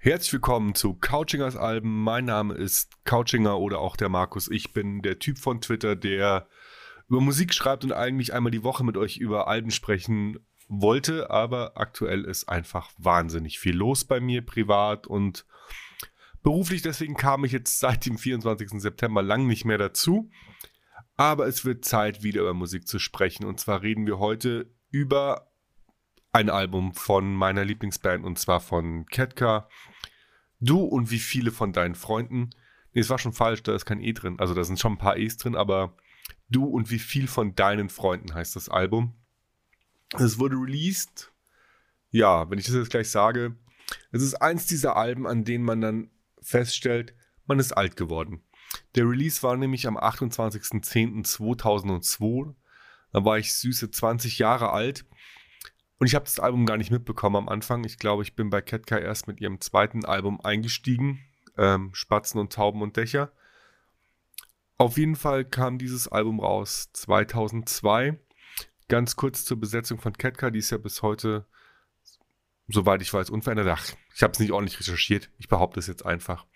Herzlich willkommen zu Couchingers Alben. Mein Name ist Couchinger oder auch der Markus. Ich bin der Typ von Twitter, der über Musik schreibt und eigentlich einmal die Woche mit euch über Alben sprechen wollte, aber aktuell ist einfach wahnsinnig viel los bei mir privat und beruflich. Deswegen kam ich jetzt seit dem 24. September lang nicht mehr dazu. Aber es wird Zeit, wieder über Musik zu sprechen. Und zwar reden wir heute über ein Album von meiner Lieblingsband und zwar von Ketka. Du und wie viele von deinen Freunden. Nee, es war schon falsch, da ist kein E drin. Also da sind schon ein paar E's drin, aber Du und wie viel von deinen Freunden heißt das Album. Es wurde released. Ja, wenn ich das jetzt gleich sage, es ist eins dieser Alben, an denen man dann feststellt, man ist alt geworden. Der Release war nämlich am 28.10.2002. Da war ich süße 20 Jahre alt und ich habe das Album gar nicht mitbekommen am Anfang. Ich glaube, ich bin bei Ketka erst mit ihrem zweiten Album eingestiegen. Ähm, Spatzen und Tauben und Dächer. Auf jeden Fall kam dieses Album raus 2002. Ganz kurz zur Besetzung von Ketka, die ist ja bis heute, soweit ich weiß, unverändert. Ach, ich habe es nicht ordentlich recherchiert. Ich behaupte es jetzt einfach.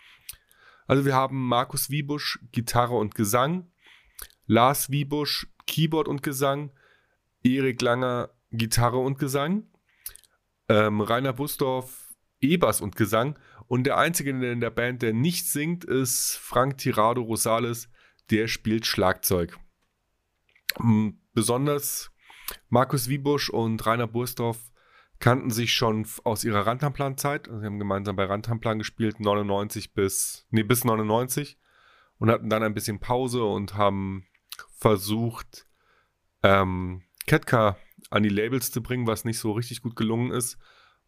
Also wir haben Markus Wiebusch, Gitarre und Gesang, Lars Wiebusch, Keyboard und Gesang, Erik Langer, Gitarre und Gesang, ähm, Rainer Busdorf, E-Bass und Gesang und der einzige in der Band, der nicht singt, ist Frank Tirado Rosales, der spielt Schlagzeug. Besonders Markus Wiebusch und Rainer Bursdorf kannten sich schon aus ihrer Rantamplan-Zeit. Also sie haben gemeinsam bei Rantamplan gespielt, 99 bis, nee, bis 99 und hatten dann ein bisschen Pause und haben versucht, ähm, Ketka an die Labels zu bringen, was nicht so richtig gut gelungen ist.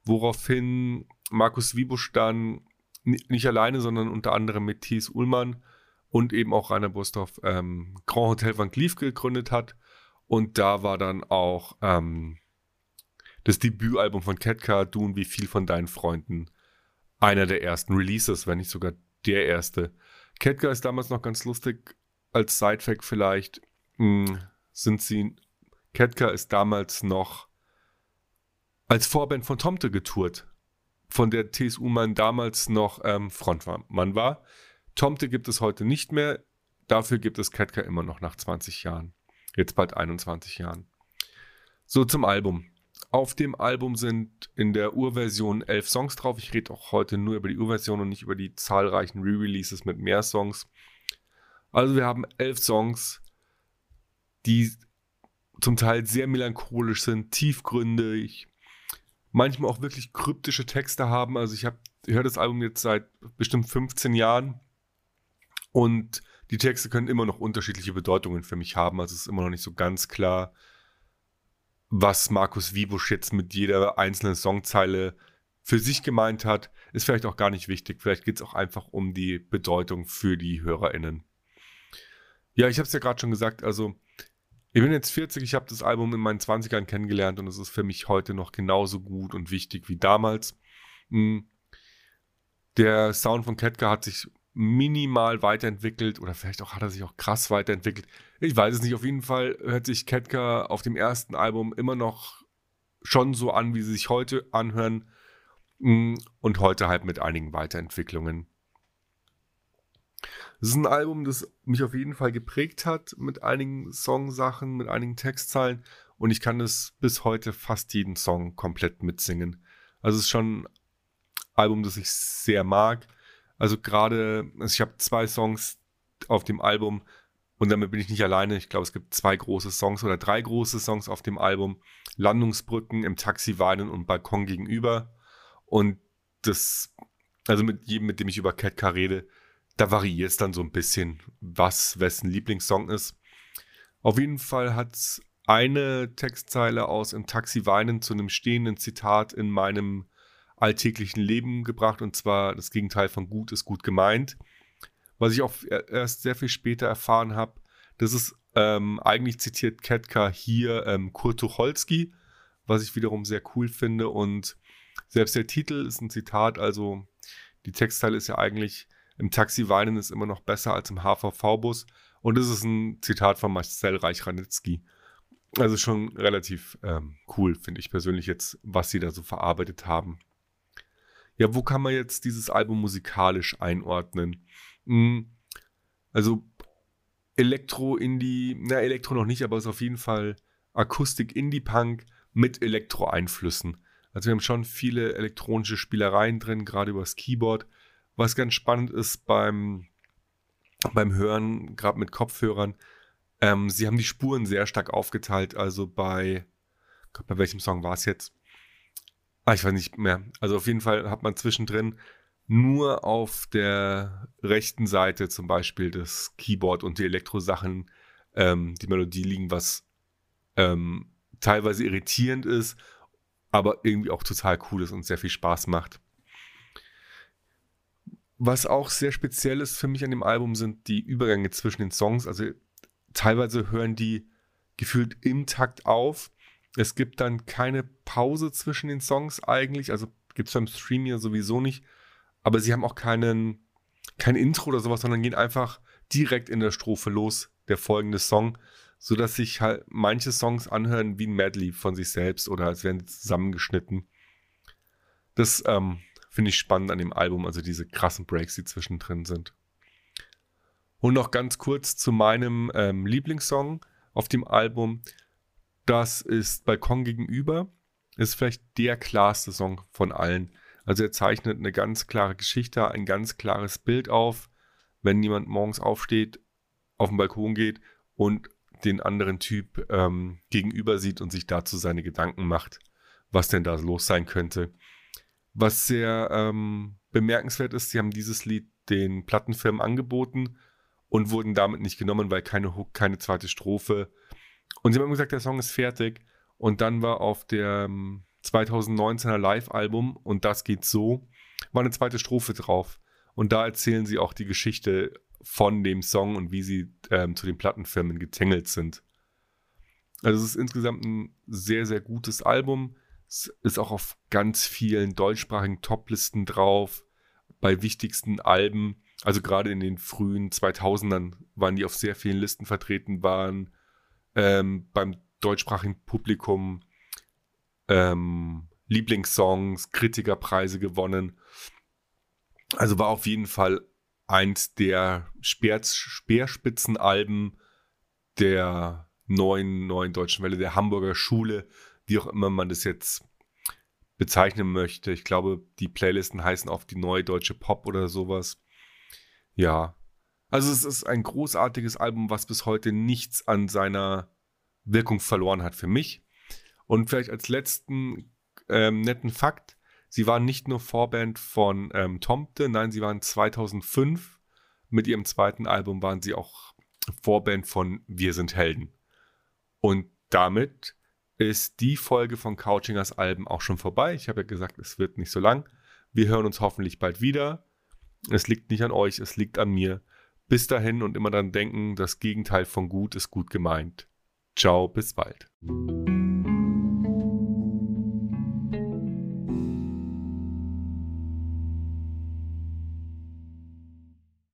Woraufhin Markus Wiebusch dann nicht alleine, sondern unter anderem mit Thies Ullmann und eben auch Rainer Bustorf ähm, Grand Hotel Van Cleef gegründet hat. Und da war dann auch ähm, das Debütalbum von Ketka, Du und wie viel von deinen Freunden, einer der ersten Releases, wenn nicht sogar der erste. Ketka ist damals noch ganz lustig, als Sidefact vielleicht, mh, hm, sind sie Ketka ist damals noch als Vorband von Tomte getourt, von der TSU man damals noch ähm, Frontmann war. Tomte gibt es heute nicht mehr, dafür gibt es Ketka immer noch nach 20 Jahren. Jetzt bald 21 Jahren. So zum Album. Auf dem Album sind in der Urversion elf Songs drauf. Ich rede auch heute nur über die Urversion und nicht über die zahlreichen Re-Releases mit mehr Songs. Also wir haben elf Songs, die zum Teil sehr melancholisch sind, tiefgründig, manchmal auch wirklich kryptische Texte haben. Also ich habe höre das Album jetzt seit bestimmt 15 Jahren und die Texte können immer noch unterschiedliche Bedeutungen für mich haben. Also es ist immer noch nicht so ganz klar, was Markus Wiebusch jetzt mit jeder einzelnen Songzeile für sich gemeint hat. Ist vielleicht auch gar nicht wichtig. Vielleicht geht es auch einfach um die Bedeutung für die HörerInnen. Ja, ich habe es ja gerade schon gesagt, also ich bin jetzt 40, ich habe das Album in meinen 20ern kennengelernt und es ist für mich heute noch genauso gut und wichtig wie damals. Hm. Der Sound von Ketka hat sich minimal weiterentwickelt oder vielleicht auch hat er sich auch krass weiterentwickelt. Ich weiß es nicht. Auf jeden Fall hört sich Ketka auf dem ersten Album immer noch schon so an, wie sie sich heute anhören hm. und heute halt mit einigen Weiterentwicklungen. Es ist ein Album, das mich auf jeden Fall geprägt hat mit einigen Songsachen, mit einigen Textzeilen und ich kann es bis heute fast jeden Song komplett mitsingen. Also es ist schon ein Album, das ich sehr mag. Also gerade, also ich habe zwei Songs auf dem Album und damit bin ich nicht alleine. Ich glaube, es gibt zwei große Songs oder drei große Songs auf dem Album. Landungsbrücken, im Taxi weinen und Balkon gegenüber. Und das, also mit jedem, mit dem ich über Ketka rede, da variiert es dann so ein bisschen, was wessen Lieblingssong ist. Auf jeden Fall hat es eine Textzeile aus Im Taxi weinen zu einem stehenden Zitat in meinem alltäglichen Leben gebracht und zwar das Gegenteil von gut ist gut gemeint. Was ich auch erst sehr viel später erfahren habe, das ist ähm, eigentlich zitiert Ketka hier ähm, Kurt Tucholsky, was ich wiederum sehr cool finde und selbst der Titel ist ein Zitat, also die Textzeile ist ja eigentlich im Taxi weinen ist immer noch besser als im HVV-Bus. Und das ist ein Zitat von Marcel Reich-Ranitzky. Also schon relativ ähm, cool, finde ich persönlich jetzt, was sie da so verarbeitet haben. ja, wo kann man jetzt dieses Album musikalisch einordnen? Hm, also Elektro, Indie, na, Elektro noch nicht, aber es ist auf jeden Fall Akustik, Indie-Punk mit Elektro-Einflüssen. Also wir haben schon viele elektronische Spielereien drin, gerade übers Keyboard. Was ganz spannend ist beim, beim Hören, gerade mit Kopfhörern, ähm, sie haben die Spuren sehr stark aufgeteilt. Also bei, Gott, bei welchem Song war es jetzt? Ah, ich weiß nicht mehr. Also auf jeden Fall hat man zwischendrin nur auf der rechten Seite zum Beispiel das Keyboard und die Elektrosachen, ähm, die Melodie liegen, was ähm, teilweise irritierend ist, aber irgendwie auch total cool ist und sehr viel Spaß macht. Was auch sehr speziell ist für mich an dem Album sind die Übergänge zwischen den Songs. Also teilweise hören die gefühlt im Takt auf. Es gibt dann keine Pause zwischen den Songs eigentlich. Also gibt es beim Stream ja sowieso nicht. Aber sie haben auch keinen, kein Intro oder sowas, sondern gehen einfach direkt in der Strophe los, der folgende Song, sodass sich halt manche Songs anhören wie ein Medley von sich selbst oder als wären sie zusammengeschnitten. Das ähm, finde ich spannend an dem Album, also diese krassen Breaks, die zwischendrin sind. Und noch ganz kurz zu meinem ähm, Lieblingssong auf dem Album. Das ist Balkon gegenüber. Ist vielleicht der klarste Song von allen. Also er zeichnet eine ganz klare Geschichte, ein ganz klares Bild auf, wenn jemand morgens aufsteht, auf den Balkon geht und den anderen Typ ähm, gegenüber sieht und sich dazu seine Gedanken macht, was denn da los sein könnte. Was sehr ähm, bemerkenswert ist, sie haben dieses Lied den Plattenfirmen angeboten und wurden damit nicht genommen, weil keine Hook, keine zweite Strophe. Und sie haben gesagt, der Song ist fertig. Und dann war auf der 2019er ähm, Live-Album und das geht so, war eine zweite Strophe drauf. Und da erzählen sie auch die Geschichte von dem Song und wie sie ähm, zu den Plattenfirmen getängelt sind. Also es ist insgesamt ein sehr, sehr gutes Album. Es ist auch auf ganz vielen deutschsprachigen Toplisten drauf, bei wichtigsten Alben. Also gerade in den frühen 2000ern waren die auf sehr vielen Listen vertreten, waren ähm, beim deutschsprachigen Publikum ähm, Lieblingssongs, Kritikerpreise gewonnen. Also war auf jeden Fall eins der Speer Speerspitzenalben der neuen, neuen deutschen Welle, der Hamburger Schule, wie auch immer man das jetzt bezeichnen möchte. Ich glaube, die Playlisten heißen oft die neue deutsche Pop oder sowas. Ja. Also es ist ein großartiges Album, was bis heute nichts an seiner Wirkung verloren hat für mich. Und vielleicht als letzten ähm, netten Fakt, Sie waren nicht nur Vorband von ähm, Tomte, nein, sie waren 2005 mit ihrem zweiten Album waren sie auch Vorband von Wir sind Helden. Und damit ist die Folge von Couchingers Alben auch schon vorbei. Ich habe ja gesagt, es wird nicht so lang. Wir hören uns hoffentlich bald wieder. Es liegt nicht an euch, es liegt an mir. Bis dahin und immer dann denken, das Gegenteil von gut ist gut gemeint. Ciao, bis bald.